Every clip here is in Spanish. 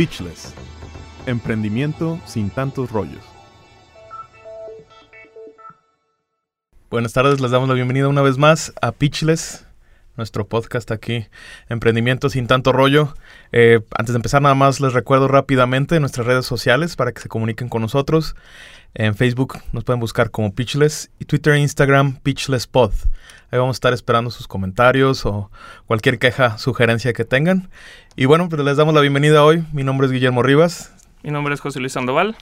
Pitchless. Emprendimiento sin tantos rollos. Buenas tardes, les damos la bienvenida una vez más a Pitchless, nuestro podcast aquí, Emprendimiento sin tanto rollo. Eh, antes de empezar, nada más les recuerdo rápidamente nuestras redes sociales para que se comuniquen con nosotros. En Facebook nos pueden buscar como Pitchless y Twitter e Instagram PitchlessPod. Ahí vamos a estar esperando sus comentarios o cualquier queja, sugerencia que tengan. Y bueno, pues les damos la bienvenida hoy. Mi nombre es Guillermo Rivas. Mi nombre es José Luis Sandoval.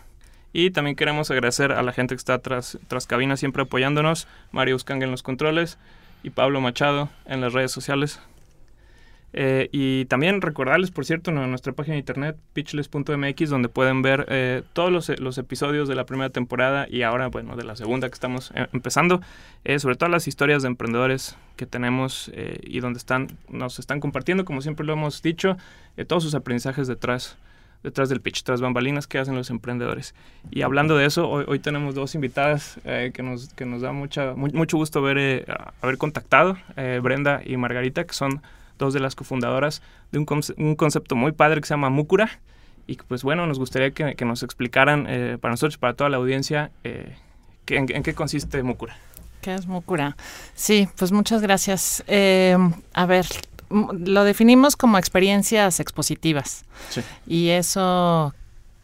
Y también queremos agradecer a la gente que está tras, tras cabina siempre apoyándonos. Mario Uscanga en los controles y Pablo Machado en las redes sociales. Eh, y también recordarles, por cierto, en nuestra página de internet, pitchless.mx, donde pueden ver eh, todos los, los, episodios de la primera temporada y ahora, bueno, de la segunda que estamos eh, empezando, sobre todo las historias de emprendedores que tenemos y donde están, nos están compartiendo, como siempre lo hemos dicho, todos sus aprendizajes detrás detrás del pitch, tras bambalinas que hacen los emprendedores. Y hablando de eso, hoy, hoy tenemos dos invitadas que, nos, que nos da mucha, mucho gusto ver, haber contactado, Brenda y Margarita, que son dos de las cofundadoras de un, un concepto muy padre que se llama Mukura. Y pues bueno, nos gustaría que, que nos explicaran eh, para nosotros, para toda la audiencia, eh, que, en, en, qué consiste Mukura. ¿Qué es Mukura? Sí, pues muchas gracias. Eh, a ver, lo definimos como experiencias expositivas. Sí. Y eso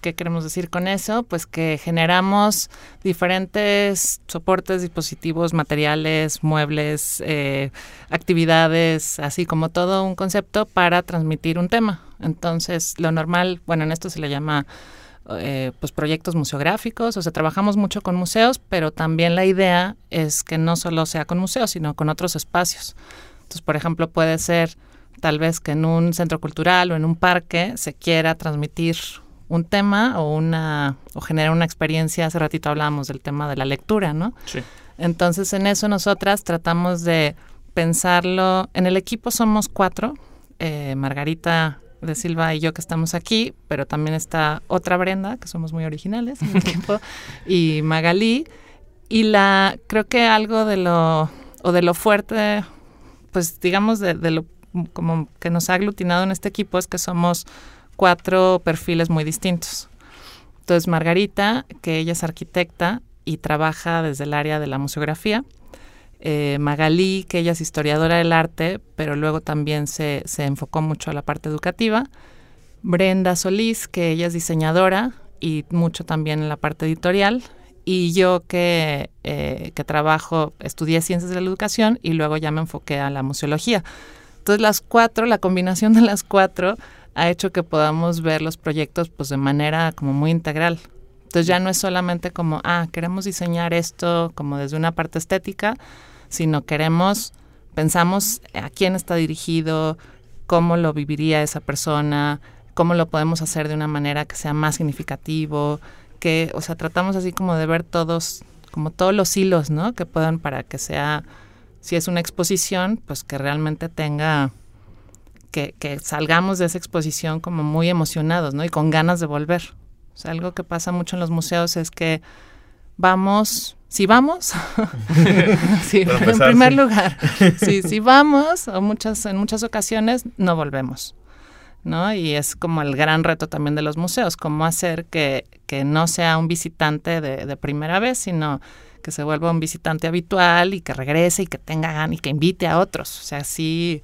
¿Qué queremos decir con eso? Pues que generamos diferentes soportes, dispositivos, materiales, muebles, eh, actividades, así como todo un concepto para transmitir un tema. Entonces, lo normal, bueno, en esto se le llama eh, pues proyectos museográficos, o sea, trabajamos mucho con museos, pero también la idea es que no solo sea con museos, sino con otros espacios. Entonces, por ejemplo, puede ser tal vez que en un centro cultural o en un parque se quiera transmitir un tema o una o generar una experiencia. Hace ratito hablábamos del tema de la lectura, ¿no? Sí. Entonces en eso nosotras tratamos de pensarlo. En el equipo somos cuatro, eh, Margarita de Silva y yo que estamos aquí, pero también está otra Brenda, que somos muy originales en el equipo, y Magalí. Y la, creo que algo de lo, o de lo fuerte, pues digamos de, lo como que nos ha aglutinado en este equipo es que somos cuatro perfiles muy distintos. Entonces, Margarita, que ella es arquitecta y trabaja desde el área de la museografía. Eh, Magalí, que ella es historiadora del arte, pero luego también se, se, enfocó mucho a la parte educativa. Brenda Solís, que ella es diseñadora y mucho también en la parte editorial. Y yo que, eh, que trabajo, estudié ciencias de la educación y luego ya me enfoqué a la museología. Entonces las cuatro, la combinación de las cuatro ha hecho que podamos ver los proyectos pues de manera como muy integral. Entonces ya no es solamente como, ah, queremos diseñar esto como desde una parte estética, sino queremos, pensamos a quién está dirigido, cómo lo viviría esa persona, cómo lo podemos hacer de una manera que sea más significativo, que, o sea, tratamos así como de ver todos, como todos los hilos, ¿no? Que puedan para que sea, si es una exposición, pues que realmente tenga que, salgamos de esa exposición como muy emocionados, ¿no? Y con ganas de volver. O sea, algo que pasa mucho en los museos es que vamos, si vamos, sí, en primer lugar, sí, si vamos, o muchas, en muchas ocasiones no volvemos. ¿No? Y es como el gran reto también de los museos, cómo hacer que, que no sea un visitante de, de, primera vez, sino que se vuelva un visitante habitual y que regrese y que tenga ganas y que invite a otros. O sea, sí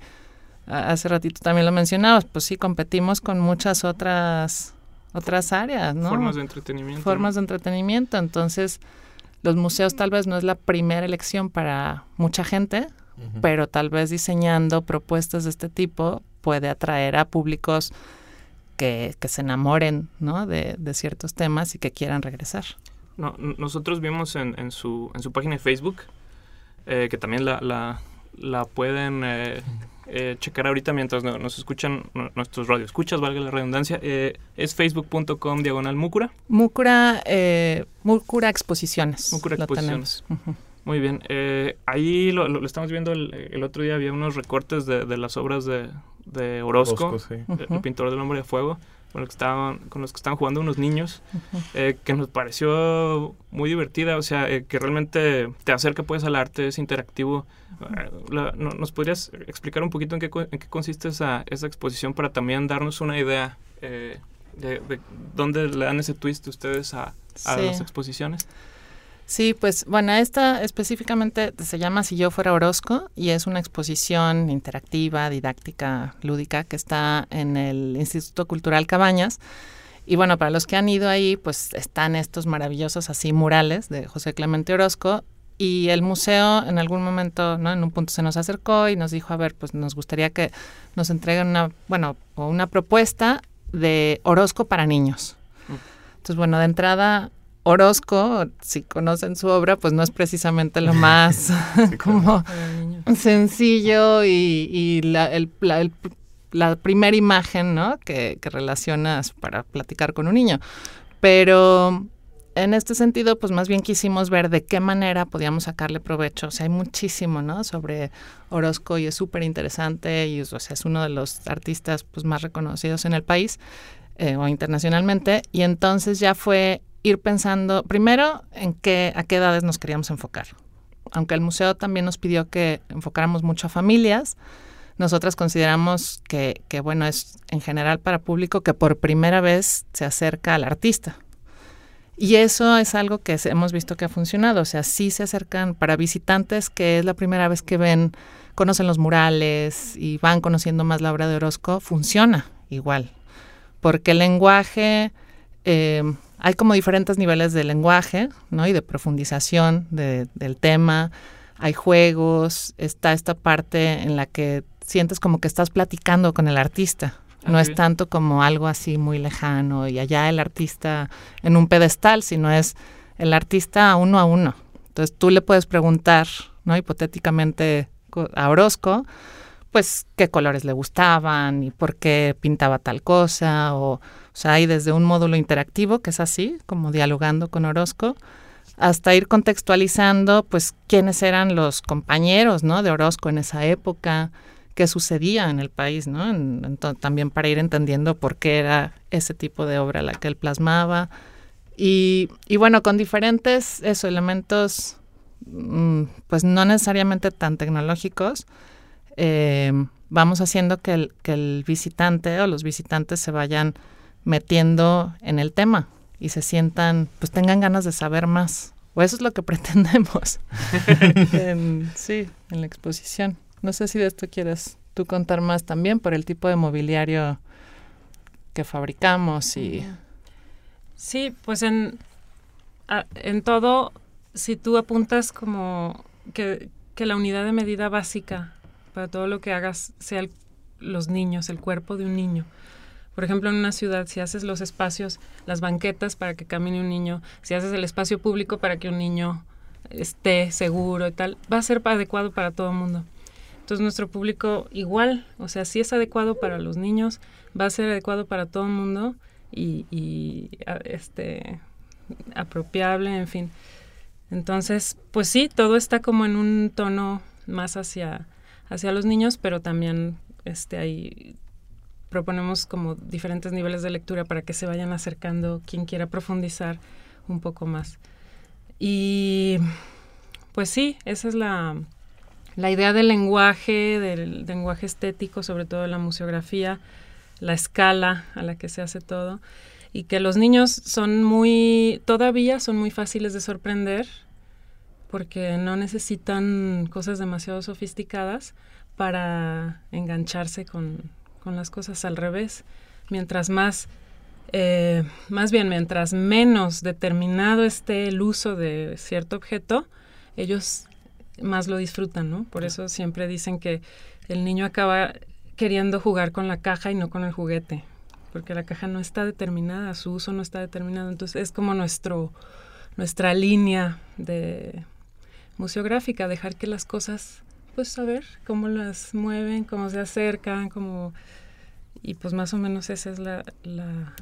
hace ratito también lo mencionabas, pues sí, competimos con muchas otras, otras áreas, ¿no? Formas de entretenimiento. Formas de entretenimiento. Entonces, los museos tal vez no es la primera elección para mucha gente, pero tal vez diseñando propuestas de este tipo puede atraer a públicos que, que se enamoren, ¿no? De, de, ciertos temas y que quieran regresar. No, nosotros vimos en, en, su, en su página de Facebook, eh, que también la, la, la pueden... Eh, eh, checar ahorita mientras nos escuchan nuestros radioescuchas, valga la redundancia, es facebook.com diagonal Múcura. Múcura, eh, Múcura Exposiciones. Múcura Exposiciones. Muy bien. Eh, ahí lo, estamos viendo el, otro día, había unos recortes de, de las obras de, de Orozco, el, pintor del hombre de fuego con los que estaban, con los que estaban jugando unos niños, eh, que nos pareció muy divertida, o sea, eh, que realmente te acerca pues al arte, es interactivo. Eh, ¿Nos podrías explicar un poquito en qué, en qué consiste esa, esa exposición para también darnos una idea de, dónde le dan ese twist ustedes a, las exposiciones. Sí, pues bueno, esta específicamente se llama Si yo fuera Orozco y es una exposición interactiva, didáctica, lúdica que está en el Instituto Cultural Cabañas. Y bueno, para los que han ido ahí, pues están estos maravillosos así murales de José Clemente Orozco y el museo en algún momento, ¿no? En un punto se nos acercó y nos dijo, a ver, pues nos gustaría que nos entreguen una, bueno, una propuesta de Orozco para niños. Mm. Entonces, bueno, de entrada Orozco, si conocen su obra, pues no es precisamente lo más como sencillo y, la, la, primera imagen ¿no? que, que relacionas para platicar con un niño. Pero en este sentido, pues más bien quisimos ver de qué manera podíamos sacarle provecho. O sea, hay muchísimo, ¿no? Sobre Orozco y es súper interesante y o sea, es uno de los artistas pues, más reconocidos en el país eh, o internacionalmente. Y entonces ya fue ir pensando primero en qué, a qué edades nos queríamos enfocar. Aunque el museo también nos pidió que enfocáramos mucho a familias, nosotras consideramos que, que, bueno, es en general para público que por primera vez se acerca al artista. Y eso es algo que hemos visto que ha funcionado. O sea, sí se acercan para visitantes que es la primera vez que ven, conocen los murales y van conociendo más la obra de Orozco, funciona igual. Porque el lenguaje eh, hay como diferentes niveles de lenguaje, ¿no? Y de profundización del tema. Hay juegos, está esta parte en la que sientes como que estás platicando con el artista. No es tanto como algo así muy lejano y allá el artista en un pedestal, sino es el artista uno a uno. Entonces tú le puedes preguntar, ¿no? Hipotéticamente a Orozco, pues qué colores le gustaban y por qué pintaba tal cosa o o sea, hay desde un módulo interactivo, que es así, como dialogando con Orozco, hasta ir contextualizando, pues, quiénes eran los compañeros, ¿no? De Orozco en esa época, qué sucedía en el país, ¿no? también para ir entendiendo por qué era ese tipo de obra la que él plasmaba. Y, bueno, con diferentes eso, elementos, mm, pues no necesariamente tan tecnológicos, eh, vamos haciendo que el, que el visitante o los visitantes se vayan metiendo en el tema y se sientan, pues tengan ganas de saber más. O eso es lo que pretendemos. sí, en la exposición. No sé si de esto quieres tú contar más también por el tipo de mobiliario que fabricamos y... Sí, pues en, en todo, si tú apuntas como que, que, la unidad de medida básica para todo lo que hagas sea los niños, el cuerpo de un niño, por ejemplo, en una ciudad, si haces los espacios, las banquetas para que camine un niño, si haces el espacio público para que un niño esté seguro y tal, va a ser adecuado para todo el mundo. Entonces nuestro público igual, o sea, si es adecuado para los niños, va a ser adecuado para todo el mundo y, este apropiable, en fin. Entonces, pues sí, todo está como en un tono más hacia, hacia los niños, pero también este, hay proponemos como diferentes niveles de lectura para que se vayan acercando quien quiera profundizar un poco más. Y pues sí, esa es la, la idea del lenguaje, del lenguaje estético, sobre todo la museografía, la escala a la que se hace todo, y que los niños son muy, todavía son muy fáciles de sorprender, porque no necesitan cosas demasiado sofisticadas para engancharse con, con las cosas al revés. Mientras más, eh, más bien, mientras menos determinado esté el uso de cierto objeto, ellos más lo disfrutan, ¿no? Por eso siempre dicen que el niño acaba queriendo jugar con la caja y no con el juguete, porque la caja no está determinada, su uso no está determinado. Entonces es como nuestro, nuestra línea de museográfica, dejar que las cosas pues saber cómo las mueven, cómo se acercan, cómo... Y pues más o menos esa es la...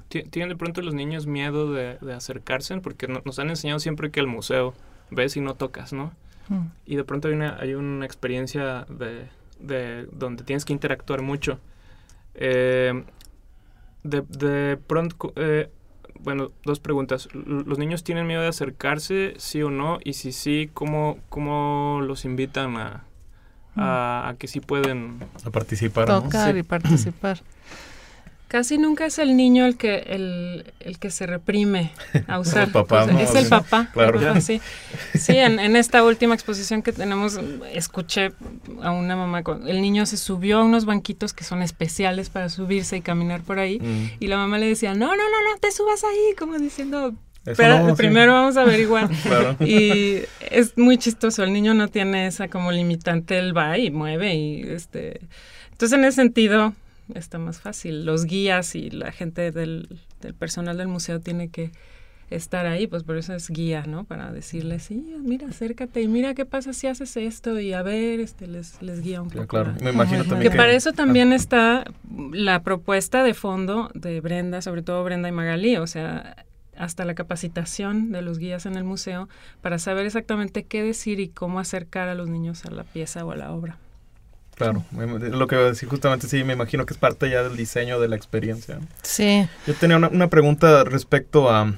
¿Tienen de pronto los niños miedo de, acercarse? Porque nos han enseñado siempre que el museo ves y no tocas, ¿no? Mm. Y de pronto hay una, hay una experiencia de, de donde tienes que interactuar mucho. Eh, de, de, pronto, eh, bueno, dos preguntas. ¿Los niños tienen miedo de acercarse, sí o no? Y si sí, ¿cómo, cómo los invitan a, a, que sí pueden participar. Tocar y participar. Casi nunca es el niño el que el, el que se reprime a usar. papá, O sea, es el papá. Claro. el papá, sí, sí en, en esta última exposición que tenemos, escuché a una mamá, con, el niño se subió a unos banquitos que son especiales para subirse y caminar por ahí, Mm. y la mamá le decía, no, no, no, no, te subas ahí, como diciendo, no, sí. primero vamos a averiguar. Claro. Y es muy chistoso, el niño no tiene esa como limitante, él va y mueve y este... Entonces en ese sentido está más fácil. Los guías y la gente del, del personal del museo tiene que estar ahí, pues por eso es guía, ¿no? Para decirles, sí, mira, acércate y mira qué pasa si haces esto y a ver, este les, les guía un poco. claro. la- Me imagino también que para eso también está la propuesta de fondo de Brenda, sobre todo Brenda y Magalí, o sea, hasta la capacitación de los guías en el museo para saber exactamente qué decir y cómo acercar a los niños a la pieza o a la obra. Claro, lo que iba a decir justamente sí, me imagino que es parte ya del diseño de la experiencia. Sí, Yo tenía una, una pregunta respecto a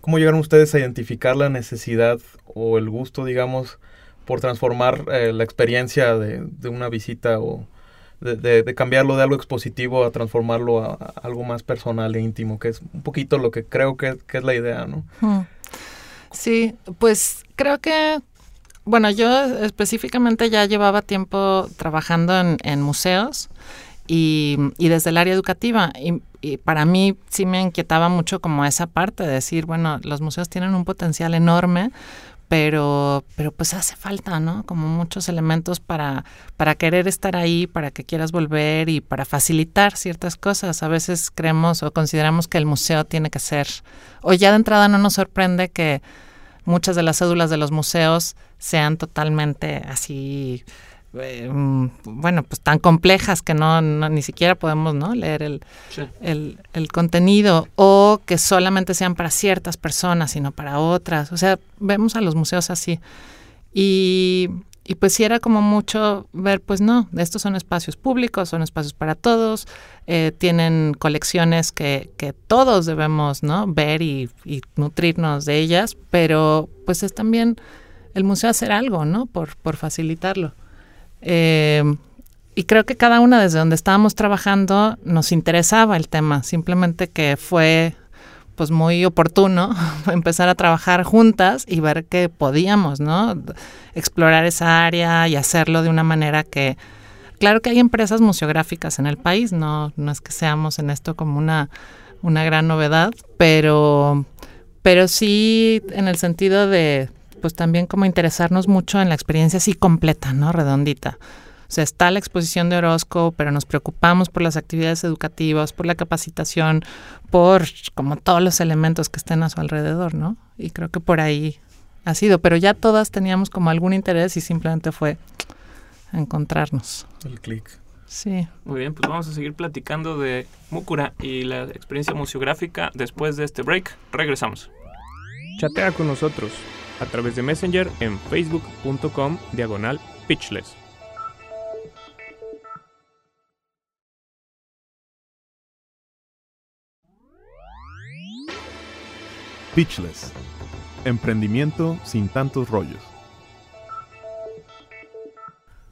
cómo llegaron ustedes a identificar la necesidad o el gusto, digamos, por transformar eh, la experiencia de, de una visita o de, de- de cambiarlo de algo expositivo a transformarlo a, a algo más personal e íntimo, que es un poquito lo que creo que, que es la idea, ¿no? Mm. Sí, pues creo que, bueno, yo específicamente ya llevaba tiempo trabajando en, en museos y, y desde el área educativa. Y, y para mí sí me inquietaba mucho como esa parte de decir, bueno, los museos tienen un potencial enorme, pero, pero pues hace falta, ¿no? Como muchos elementos para, para querer estar ahí, para que quieras volver y para facilitar ciertas cosas. A veces creemos o consideramos que el museo tiene que ser, o ya de entrada no nos sorprende que muchas de las cédulas de los museos sean totalmente así, eh, mm, bueno, pues tan complejas que no, no- ni siquiera podemos ¿no? leer el, Sí. el, el contenido o que solamente sean para ciertas personas, sino para otras. O sea, vemos a los museos así. Y, y pues sí era como mucho ver, pues no, estos son espacios públicos, son espacios para todos, eh, tienen colecciones que, que todos debemos ¿no? ver y, nutrirnos de ellas, pero pues es también el museo hacer algo, ¿no? Por, por facilitarlo. Eh, y creo que cada una desde donde estábamos trabajando nos interesaba el tema, simplemente que fue pues muy oportuno empezar a trabajar juntas y ver que podíamos, ¿no? Explorar esa área y hacerlo de una manera que, claro que hay empresas museográficas en el país, no, no es que seamos en esto como una, una gran novedad, pero, pero sí en el sentido de, pues también como interesarnos mucho en la experiencia así completa, ¿no? Redondita. O sea, está la exposición de Orozco, pero nos preocupamos por las actividades educativas, por la capacitación, por como todos los elementos que estén a su alrededor, ¿no? Y creo que por ahí ha sido, pero ya todas teníamos como algún interés y simplemente fue encontrarnos. El clic. Sí. Muy bien, pues vamos a seguir platicando de Mukura y la experiencia museográfica después de este break. Regresamos. Chatea con nosotros a través de Messenger en facebook.com diagonal pitchless. Pitchless. Emprendimiento sin tantos rollos.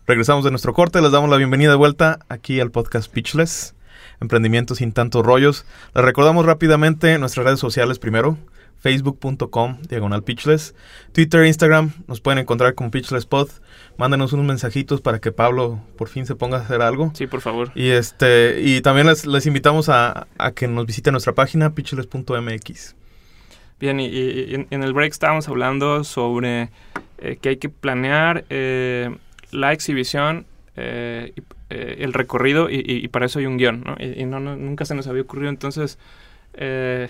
Regresamos de nuestro corte, les damos la bienvenida de vuelta aquí al podcast Pitchless, Emprendimiento sin tantos rollos. Les recordamos rápidamente nuestras redes sociales primero, facebook.com, diagonal Pitchless, Twitter, Instagram, nos pueden encontrar como Pitchless Pod. Mándenos unos mensajitos para que Pablo por fin se ponga a hacer algo. Sí, por favor. Y este y también les, les invitamos a, a que nos visiten nuestra página pitchless.mx. Bien, y, en, el break estábamos hablando sobre eh, que hay que planear eh, la exhibición, eh, eh, el recorrido, y, y- para eso hay un guion, ¿no? Y, no- nunca se nos había ocurrido, entonces eh,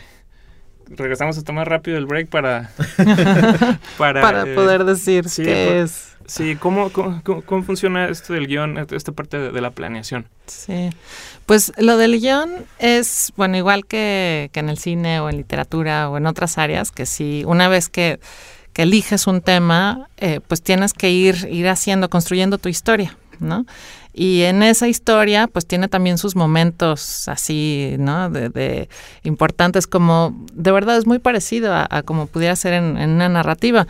regresamos hasta más rápido el break para... para, Para eh, poder decir sí, qué por- es. Sí, ¿cómo, cómo, cómo- cómo funciona esto del guion, esta parte de, de la planeación? Sí. Pues lo del guion es, bueno, igual que, que en el cine o en literatura o en otras áreas, que si una vez que, que eliges un tema, eh, pues tienes que ir, ir haciendo, construyendo tu historia, ¿no? Y en esa historia, pues tiene también sus momentos así, ¿no? De, de importantes, como de verdad es muy parecido a, a como pudiera ser en, en una narrativa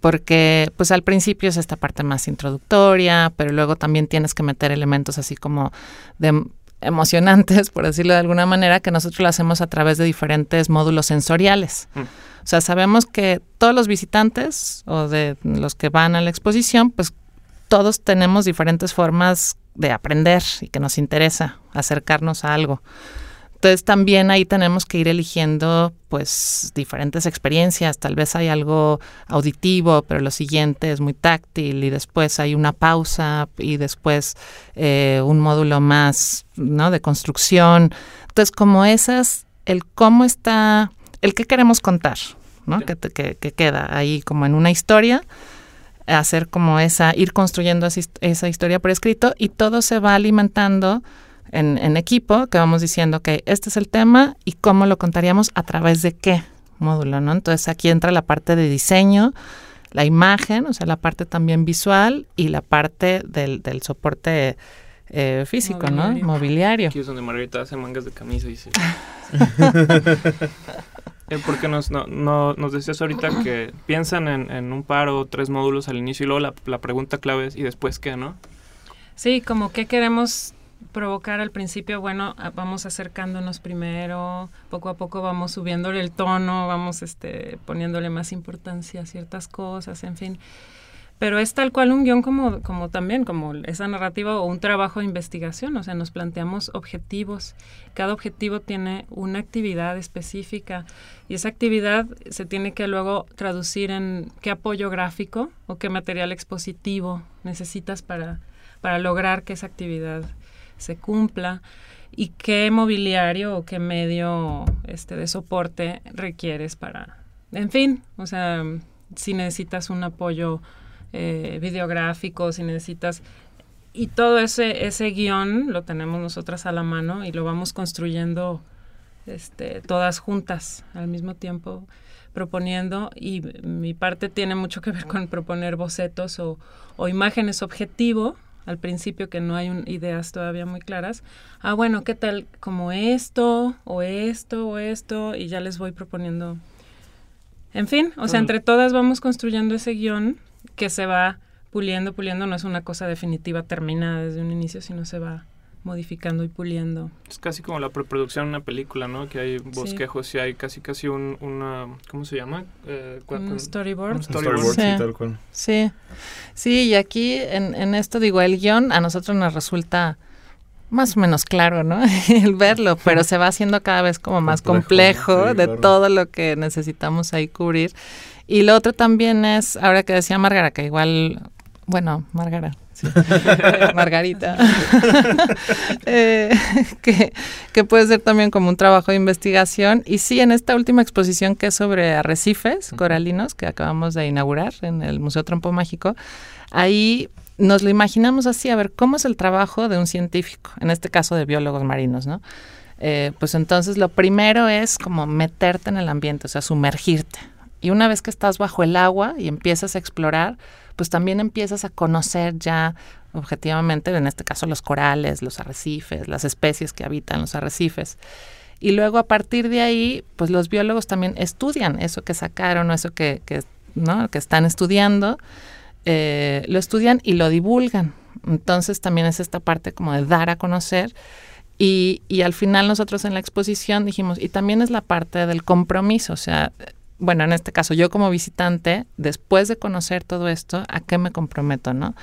porque pues al principio es esta parte más introductoria, pero luego también tienes que meter elementos así como de emocionantes, por decirlo de alguna manera, que nosotros lo hacemos a través de diferentes módulos sensoriales. Mm. O sea, sabemos que todos los visitantes o de los que van a la exposición, pues todos tenemos diferentes formas de aprender y que nos interesa acercarnos a algo. Entonces también ahí tenemos que ir eligiendo pues diferentes experiencias. Tal vez hay algo auditivo, pero lo siguiente es muy táctil y después hay una pausa y después eh, un módulo más ¿no? de construcción. Entonces como esas, el cómo está, el qué queremos contar, ¿no? Que, que, queda ahí como en una historia hacer como esa, ir construyendo esa historia por escrito y todo se va alimentando en, equipo que vamos diciendo que este es el tema y cómo lo contaríamos a través de qué módulo, ¿no? Entonces aquí entra la parte de diseño, la imagen, o sea, la parte también visual y la parte del, del soporte eh, físico, ¿no? Mobiliario. Aquí es donde Margarita hace mangas de camisa y sí. Eh, porque nos, no, nos decías ahorita que piensan en, en, un par o tres módulos al inicio y luego la, la pregunta clave es ¿y después qué, no? Sí, como qué queremos provocar al principio, bueno, vamos acercándonos primero, poco a poco vamos subiéndole el tono, vamos este, poniéndole más importancia a ciertas cosas, en fin. Pero es tal cual un guion como, como también, como esa narrativa o un trabajo de investigación, o sea, nos planteamos objetivos. Cada objetivo tiene una actividad específica y esa actividad se tiene que luego traducir en qué apoyo gráfico o qué material expositivo necesitas para, para lograr que esa actividad se cumpla y qué mobiliario o qué medio este, de soporte requieres para, en fin, o sea, si necesitas un apoyo eh, videográfico, si necesitas... Y todo ese, ese guion lo tenemos nosotras a la mano y lo vamos construyendo este, todas juntas al mismo tiempo proponiendo y mi parte tiene mucho que ver con proponer bocetos o, o imágenes objetivo al principio que no hay ideas todavía muy claras. Ah, bueno, ¿qué tal como esto o esto o esto? Y ya les voy proponiendo. En fin, o sea, entre todas vamos construyendo ese guion que se va puliendo, puliendo. No es una cosa definitiva terminada desde un inicio, sino se va modificando y puliendo. Es casi como la preproducción de una película, ¿no? Que hay bosquejos y hay casi casi un, una, ¿cómo se llama? Eh, un storyboard. Un storyboard, sí. tal cual. Sí, sí, y aquí en, en esto digo, el guion a nosotros nos resulta más o menos claro, ¿no? el verlo, pero se va haciendo cada vez como más complejo, de todo lo que necesitamos ahí cubrir. Y lo otro también es, ahora que decía Margarita, que igual, bueno, Margarita, Margarita, eh, que, puede ser también como un trabajo de investigación. Y sí, en esta última exposición que es sobre arrecifes coralinos que acabamos de inaugurar en el Museo Trompo Mágico, ahí nos lo imaginamos así, a ver, ¿cómo es el trabajo de un científico? En este caso de biólogos marinos, ¿no? Eh, pues entonces lo primero es como meterte en el ambiente, o sea, sumergirte. Y una vez que estás bajo el agua y empiezas a explorar, pues también empiezas a conocer ya objetivamente, en este caso los corales, los arrecifes, las especies que habitan los arrecifes. Y luego a partir de ahí, pues los biólogos también estudian eso que sacaron o eso que, que, ¿no? que están estudiando, eh, lo estudian y lo divulgan. Entonces también es esta parte como de dar a conocer. Y, y al final nosotros en la exposición dijimos, y también es la parte del compromiso, o sea, bueno, en este caso, yo como visitante, después de conocer todo esto, ¿a qué me comprometo, no?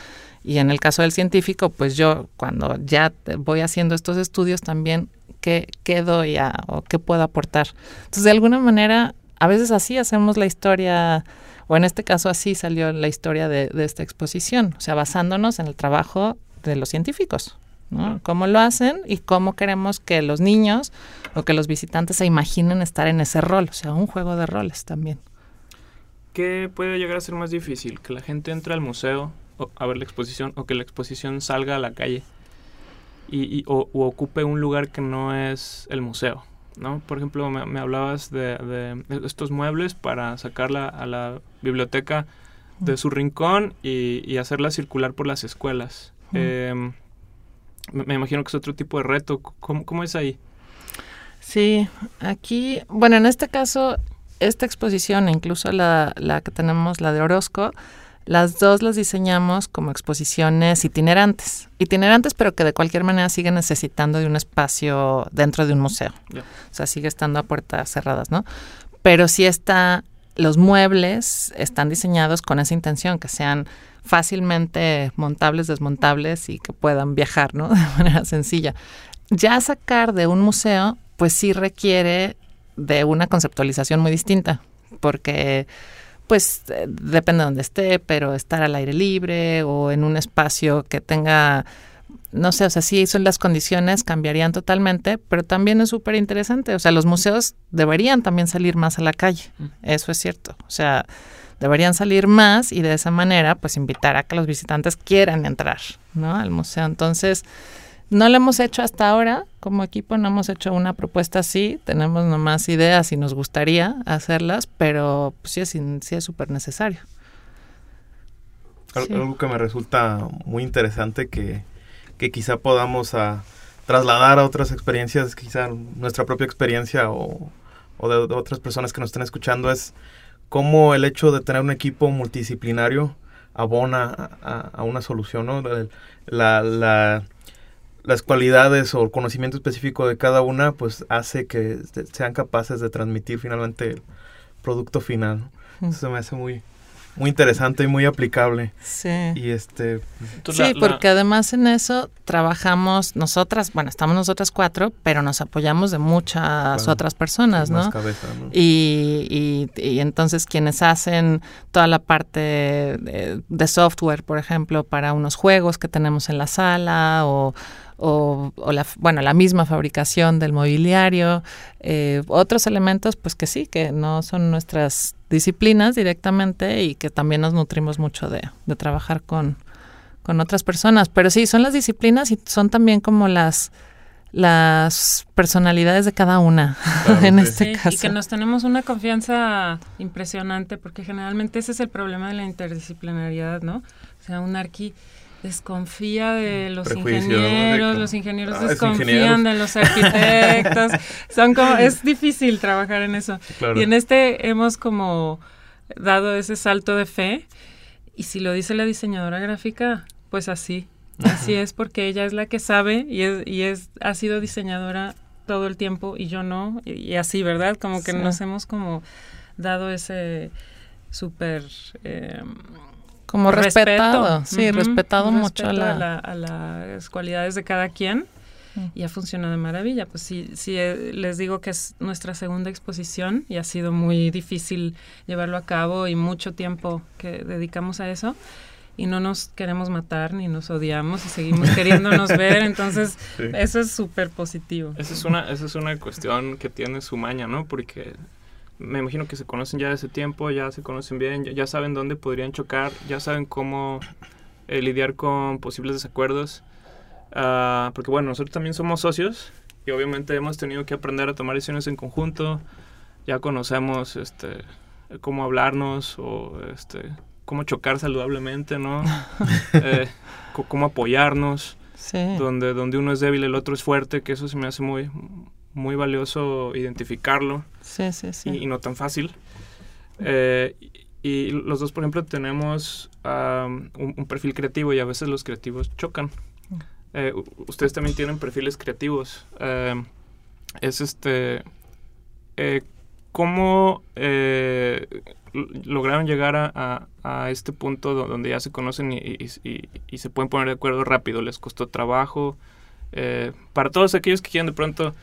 Y en el caso del científico, pues yo cuando ya voy haciendo estos estudios también, ¿qué, qué doy a, o qué puedo aportar? Entonces, de alguna manera, a veces así hacemos la historia, o en este caso así salió la historia de, de esta exposición, o sea, basándonos en el trabajo de los científicos. ¿No? ¿Cómo lo hacen y cómo queremos que los niños o que los visitantes se imaginen estar en ese rol? O sea, un juego de roles también. ¿Qué puede llegar a ser más difícil? ¿Que la gente entre al museo a ver la exposición o que la exposición salga a la calle y, o, ocupe un lugar que no es el museo? ¿no? Por ejemplo, me, hablabas de, estos muebles para sacarla a la biblioteca de su rincón y, hacerla circular por las escuelas. Me, imagino que es otro tipo de reto. ¿Cómo, es ahí? Sí, aquí, bueno, en este caso, esta exposición, incluso la, la que tenemos, la de Orozco, las dos las diseñamos como exposiciones itinerantes. Itinerantes, pero que de cualquier manera siguen necesitando de un espacio dentro de un museo. O sea, sigue estando a puertas cerradas, ¿no? Pero sí está, los muebles están diseñados con esa intención, que sean fácilmente montables, desmontables y que puedan viajar, ¿no? De manera sencilla. Ya sacar de un museo, pues sí requiere de una conceptualización muy distinta, porque pues eh, depende de donde esté, pero estar al aire libre o en un espacio que tenga, no sé, o sea, sí son las condiciones, cambiarían totalmente, pero también es súper interesante. O sea, los museos deberían también salir más a la calle, eso es cierto. O sea, deberían salir más y de esa manera, pues invitar a que los visitantes quieran entrar, ¿no? Al museo. Entonces, no lo hemos hecho hasta ahora, como equipo no hemos hecho una propuesta así, tenemos nomás ideas y nos gustaría hacerlas, pero pues, sí es sí es súper necesario. Algo que me resulta muy interesante que, que quizá podamos a, ah, trasladar a otras experiencias, quizá nuestra propia experiencia o, o de, otras personas que nos estén escuchando, es cómo el hecho de tener un equipo multidisciplinario abona a, a una solución, ¿no? La, la, las cualidades o el conocimiento específico de cada una, pues hace que sean capaces de transmitir finalmente el producto final. Eso me hace muy, muy interesante y muy aplicable. Sí. Y este Sí, porque además en eso trabajamos nosotras, bueno, estamos nosotras cuatro, pero nos apoyamos de muchas otras personas, ¿no? Y, y, entonces quienes hacen toda la parte de, de software, por ejemplo, para unos juegos que tenemos en la sala o o, la, bueno, la misma fabricación del mobiliario, eh, otros elementos pues que sí, que no son nuestras disciplinas directamente y que también nos nutrimos mucho de, de trabajar con, con otras personas. Pero sí, son las disciplinas y son también como las las personalidades de cada una en este caso. Y que nos tenemos una confianza impresionante porque generalmente ese es el problema de la interdisciplinariedad, ¿no? O sea, un arqui desconfía de los ingenieros, los ingenieros ah, desconfían de los arquitectos. Son como, es difícil trabajar en eso. Y en este hemos como dado ese salto de fe. Y si lo dice la diseñadora gráfica, pues así. Así es porque ella es la que sabe y es, y es, ha sido diseñadora todo el tiempo y yo no. Y, así, ¿verdad? Como que nos hemos como dado ese súper eh, como respetado, sí, respetado mucho a, las cualidades de cada quien y ha funcionado de maravilla. Pues sí, sí, eh, les digo que es nuestra segunda exposición y ha sido muy difícil llevarlo a cabo y mucho tiempo que dedicamos a eso y no nos queremos matar ni nos odiamos y seguimos queriéndonos ver, entonces eso es súper positivo. Esa es, una, esa es una cuestión que tiene su maña, ¿no? Porque me imagino que se conocen ya de ese tiempo, ya se conocen bien, ya, saben dónde podrían chocar, ya saben cómo eh, lidiar con posibles desacuerdos. Ah, porque bueno, nosotros también somos socios y obviamente hemos tenido que aprender a tomar decisiones en conjunto. Ya conocemos este, cómo hablarnos o este, cómo chocar saludablemente, ¿no? Eh, cómo apoyarnos. Donde, donde uno es débil, el otro es fuerte, que eso se me hace muy, muy valioso identificarlo. Sí, sí, sí. Y, no tan fácil. Eh, y, los dos, por ejemplo, tenemos un, perfil creativo y a veces los creativos chocan. Mm. Eh, ustedes también tienen perfiles creativos. Eh, es este... ¿Cómo lograron llegar a, a, este punto donde ya se conocen y, y, y, se pueden poner de acuerdo rápido? ¿Les costó trabajo? para todos aquellos que quieran de pronto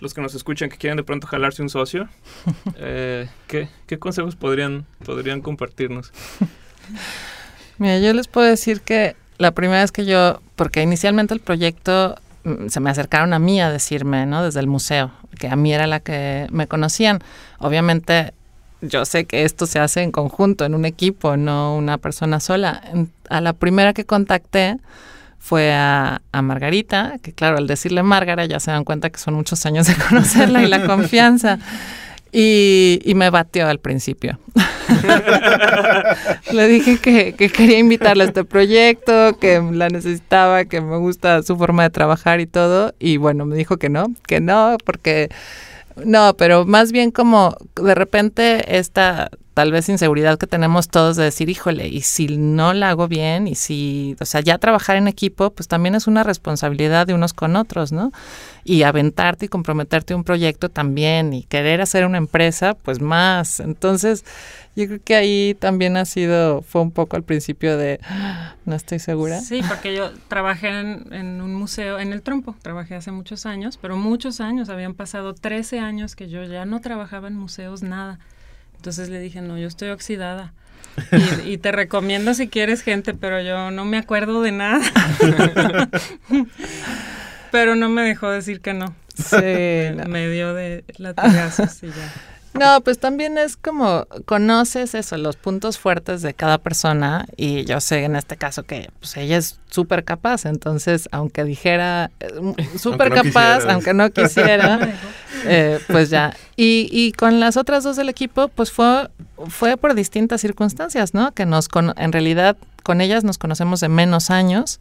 los que nos escuchan que quieren de pronto jalarse un socio, eh, ¿qué, consejos podrían, podrían compartirnos? Mira, yo les puedo decir que la primera vez que yo, porque inicialmente el proyecto mm, se me acercaron a mí a decirme, ¿no? Desde el museo, que a mí era la que me conocían. Obviamente yo sé que esto se hace en conjunto, en un equipo, no una persona sola. A la primera que contacté, fue a, Margarita, que claro, al decirle Margarita ya se dan cuenta que son muchos años de conocerla y la confianza. Y, me batió al principio. Le dije que, que, quería invitarla a este proyecto, que la necesitaba, que me gusta su forma de trabajar y todo. Y bueno, me dijo que no, que no, porque no, pero más bien como de repente esta tal vez inseguridad que tenemos todos de decir, híjole, y si no la hago bien, y si, o sea, ya trabajar en equipo, pues también es una responsabilidad de unos con otros, ¿no? Y aventarte y comprometerte a un proyecto también, y querer hacer una empresa, pues más. Entonces, yo creo que ahí también ha sido, fue un poco al principio de, ah, no estoy segura. Sí, porque yo trabajé en, un museo, en el Trompo, trabajé hace muchos años, pero muchos años, habían pasado 13 años que yo ya no trabajaba en museos, nada. Entonces le dije, no, yo estoy oxidada. Y, te recomiendo si quieres gente, pero yo no me acuerdo de nada. pero no me dejó decir que no. Sí. Me, dio de latigazos y ya. No, pues también es como conoces eso, los puntos fuertes de cada persona y yo sé en este caso que pues ella es súper capaz, entonces aunque dijera eh, súper capaz, aunque no quisiera, eh, pues ya. Y, y con las otras dos del equipo, pues fue, fue por distintas circunstancias, ¿no? Que nos en realidad con ellas nos conocemos de menos años,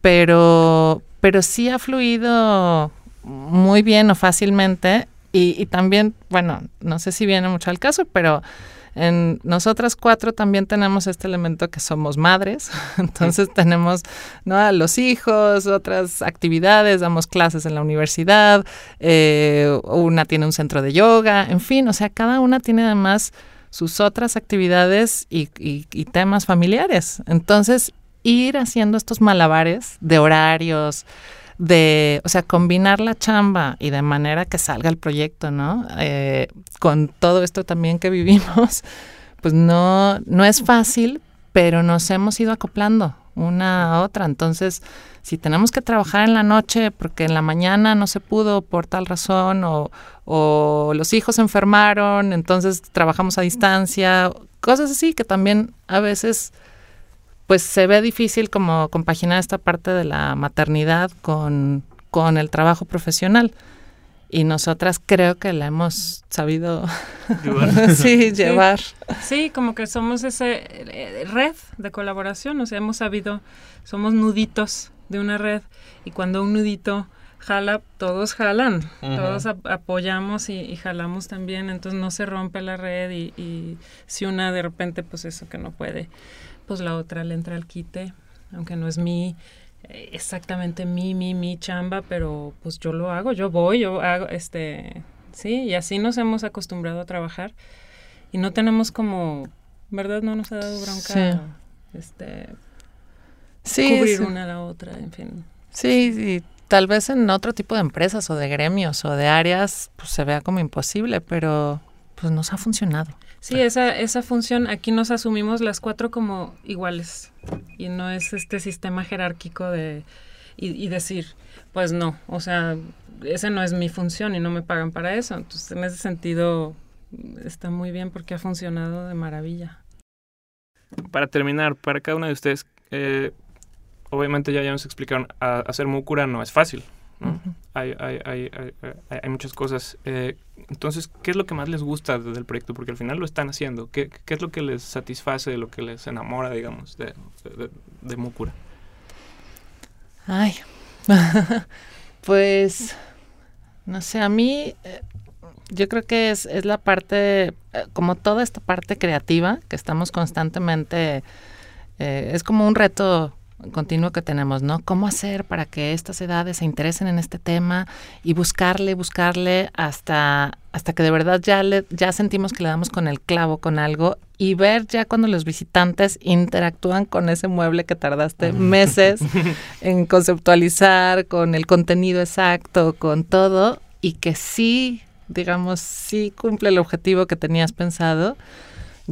pero, pero sí ha fluido muy bien o fácilmente y, también, bueno, no sé si viene mucho al caso, pero en nosotras cuatro también tenemos este elemento que somos madres, entonces tenemos ¿no? a los hijos, otras actividades, damos clases en la universidad, eh, una tiene un centro de yoga, en fin, o sea, cada una tiene además sus otras actividades y, y temas familiares. Entonces, ir haciendo estos malabares de horarios, de, o sea, combinar la chamba y de manera que salga el proyecto, ¿no? Eh, con todo esto también que vivimos, pues no, no es fácil, pero nos hemos ido acoplando una a otra. Entonces, si tenemos que trabajar en la noche porque en la mañana no se pudo por tal razón o, o los hijos se enfermaron, entonces trabajamos a distancia, cosas así que también a veces pues se ve difícil como compaginar esta parte de la maternidad con, con el trabajo profesional. Y nosotras creo que la hemos sabido sí, llevar. Sí, como que somos ese eh, red de colaboración, o sea, hemos sabido, somos nuditos de una red y cuando un nudito jala, todos jalan, todos apoyamos y, jalamos también, entonces no se rompe la red y, y si una de repente, pues eso que no puede pues la otra le entra al quite, aunque no es mi eh, exactamente mi, mi, mi chamba, pero pues yo lo hago, yo voy, yo hago, este, sí, y así nos hemos acostumbrado a trabajar y no tenemos como, ¿verdad? No nos ha dado bronca, este, sí, cubrir una a la otra, en fin. Sí, sí, tal vez en otro tipo de empresas o de gremios o de áreas, pues se vea como imposible, pero pues nos ha funcionado. Sí, esa, esa función, aquí nos asumimos las cuatro como iguales y no es este sistema jerárquico de y, decir, pues no, o sea, esa no es mi función y no me pagan para eso. Entonces, en ese sentido, está muy bien porque ha funcionado de maravilla. Para terminar, para cada una de ustedes, eh, obviamente ya, ya nos explicaron, hacer Mukura no es fácil, hay, hay, hay, hay, muchas cosas. Eh, entonces, ¿qué es lo que más les gusta del proyecto? Porque al final lo están haciendo. ¿Qué, qué es lo que les satisface, lo que les enamora, digamos, de, de, Mukura? Ay, pues, no sé, a mí eh, yo creo que es, es la parte, eh, como toda esta parte creativa que estamos constantemente, es como un reto continuo que tenemos, ¿no? ¿Cómo hacer para que estas edades se interesen en este tema y buscarle, buscarle hasta, hasta que de verdad ya, le, ya sentimos que le damos con el clavo con algo y ver ya cuando los visitantes interactúan con ese mueble que tardaste meses en conceptualizar, con el contenido exacto, con todo y que sí, digamos, sí cumple el objetivo que tenías pensado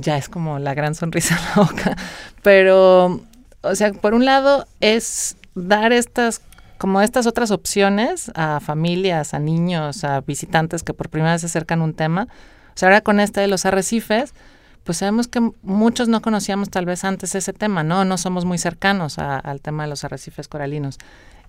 ya es como la gran sonrisa en la boca. Pero o sea, por un lado es dar estas como estas otras opciones a familias, a niños, a visitantes que por primera vez se acercan a un tema. O sea, ahora con este de los arrecifes, pues sabemos que muchos no conocíamos tal vez antes ese tema, ¿no? No somos muy cercanos al tema de los arrecifes coralinos.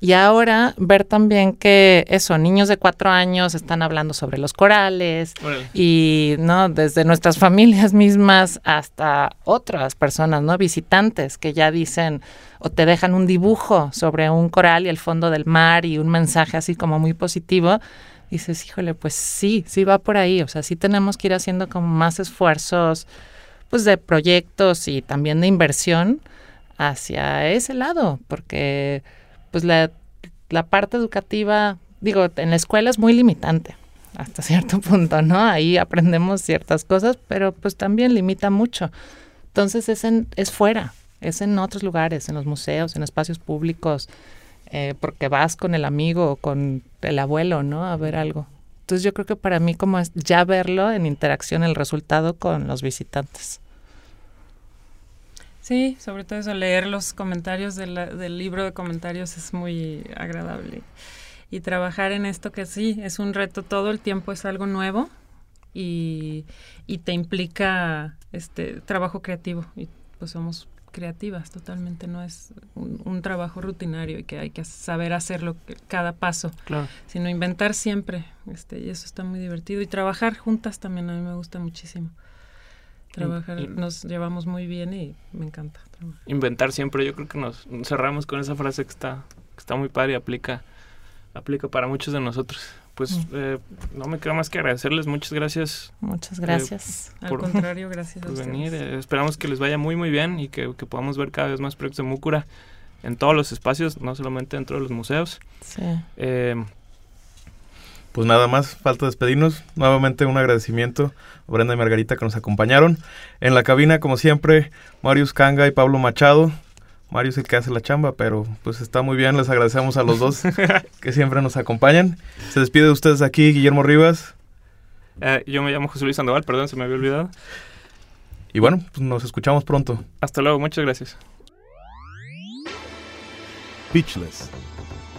Y ahora ver también que eso, niños de cuatro años están hablando sobre los corales y no desde nuestras familias mismas hasta otras personas, no visitantes que ya dicen o te dejan un dibujo sobre un coral y el fondo del mar y un mensaje así como muy positivo. dices, híjole, pues sí, sí va por ahí. O sea, sí tenemos que ir haciendo como más esfuerzos pues de proyectos y también de inversión hacia ese lado, porque pues la, la parte educativa, digo, en la escuela es muy limitante hasta cierto punto, ¿no? Ahí aprendemos ciertas cosas, pero pues también limita mucho. Entonces es, en, es fuera, es en otros lugares, en los museos, en espacios públicos, eh, porque vas con el amigo o con el abuelo, ¿no? A ver algo. Entonces yo creo que para mí como es ya verlo en interacción el resultado con los visitantes. Sí, sobre todo eso, leer los comentarios del libro de comentarios es muy agradable. Y trabajar en esto que sí, es un reto todo el tiempo, es algo nuevo y, y te implica este trabajo creativo. Y pues somos creativas totalmente, no es un, trabajo rutinario y que hay que saber hacerlo cada paso, sino inventar siempre, este, y eso está muy divertido. Y trabajar juntas también a mí me gusta muchísimo. Trabajar, nos llevamos muy bien y me encanta. Inventar siempre, yo creo que nos cerramos con esa frase que está, que está muy padre y aplica, aplica para muchos de nosotros pues mm. eh, no me queda más que agradecerles. Muchas gracias. Muchas gracias. Al contrario, gracias por venir. Eh, esperamos que les vaya muy, muy bien y que, podamos ver cada vez más proyectos de Múcura en todos los espacios, no solamente dentro de los museos. Sí. Pues nada más, falta despedirnos. Nuevamente un agradecimiento a Brenda y Margarita que nos acompañaron. En la cabina, como siempre, Marius Kanga y Pablo Machado. Mario es el que hace la chamba, pero pues está muy bien. Les agradecemos a los dos que siempre nos acompañan. Se despide de ustedes aquí Guillermo Rivas. Eh, yo me llamo José Luis Sandoval, perdón, se me había olvidado. Y bueno, pues nos escuchamos pronto. Hasta luego, muchas gracias. Pitchless.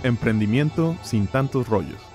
Emprendimiento sin tantos rollos.